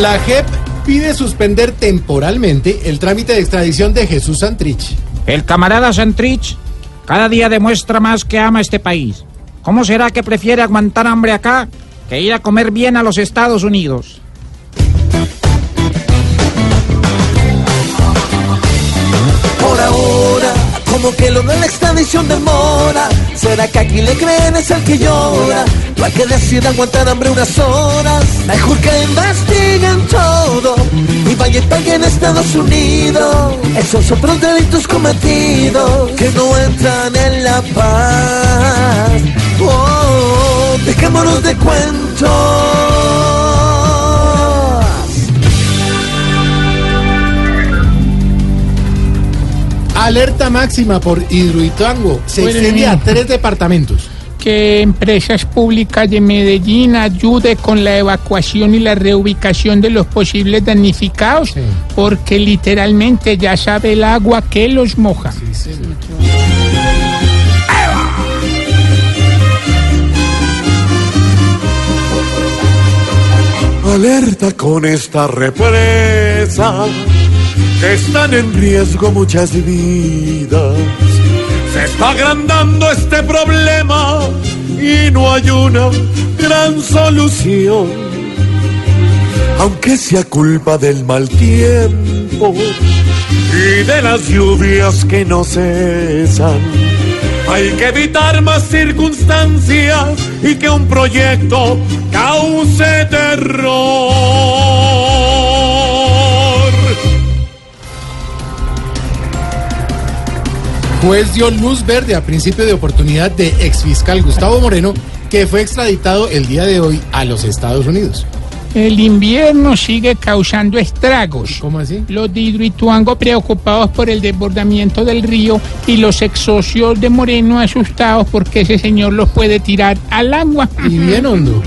La JEP pide suspender temporalmente el trámite de extradición de Jesús Santrich. El camarada Santrich cada día demuestra más que ama este país. ¿Cómo será que prefiere aguantar hambre acá que ir a comer bien a los Estados Unidos? Por ahora, como que lo de la extradición demora. ¿Será que aquí le creen es el que llora? Para que decida aguantar hambre unas horas. Mejor que investiguen todo y vaya y en Estados Unidos. Esos otros delitos cometidos que no entran en la paz. Oh, dejémonos de cuentos. Alerta máxima por Hidroituango. Se Bueno, extiende a niño. tres departamentos. que Empresas Públicas de Medellín ayude con la evacuación y la reubicación de los posibles damnificados, Sí. porque literalmente ya sabe el agua que los moja. Alerta con esta represa, que están en riesgo muchas vidas. Se está agrandando este problema y no hay una gran solución. Aunque sea culpa del mal tiempo y de las lluvias que no cesan. Hay que evitar más circunstancias y que un proyecto cause terror. Juez dio luz verde a principio de oportunidad de exfiscal Gustavo Moreno, que fue extraditado el día de hoy a los Estados Unidos. El invierno sigue causando estragos. ¿Cómo así? Los de Hidroituango preocupados por el desbordamiento del río y los ex socios de Moreno asustados porque ese señor los puede tirar al agua. Y bien hondo.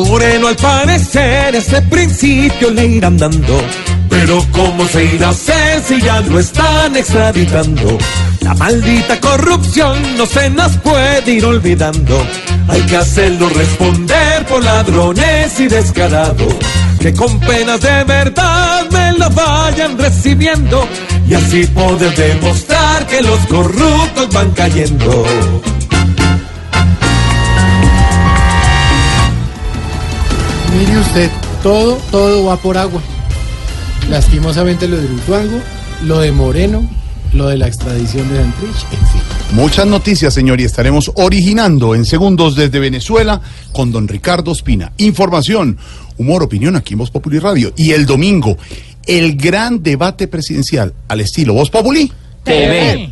Moreno al parecer ese principio le irán dando. Pero ¿cómo se irá a hacer si ya lo están extraditando? La maldita corrupción no se nos puede ir olvidando. Hay que hacerlo responder por ladrones y descarados. Que con penas de verdad me lo vayan recibiendo. Y así poder demostrar que los corruptos van cayendo. Mire usted, todo, todo va por agua. Lastimosamente lo de Hidroituango, lo de Moreno, lo de la extradición de Santrich, en fin. Muchas noticias, señor, y estaremos originando en segundos desde Venezuela con don Ricardo Espina. Información, humor, opinión aquí en Voz Populi Radio. Y el domingo, el gran debate presidencial al estilo Voz Populi. TV.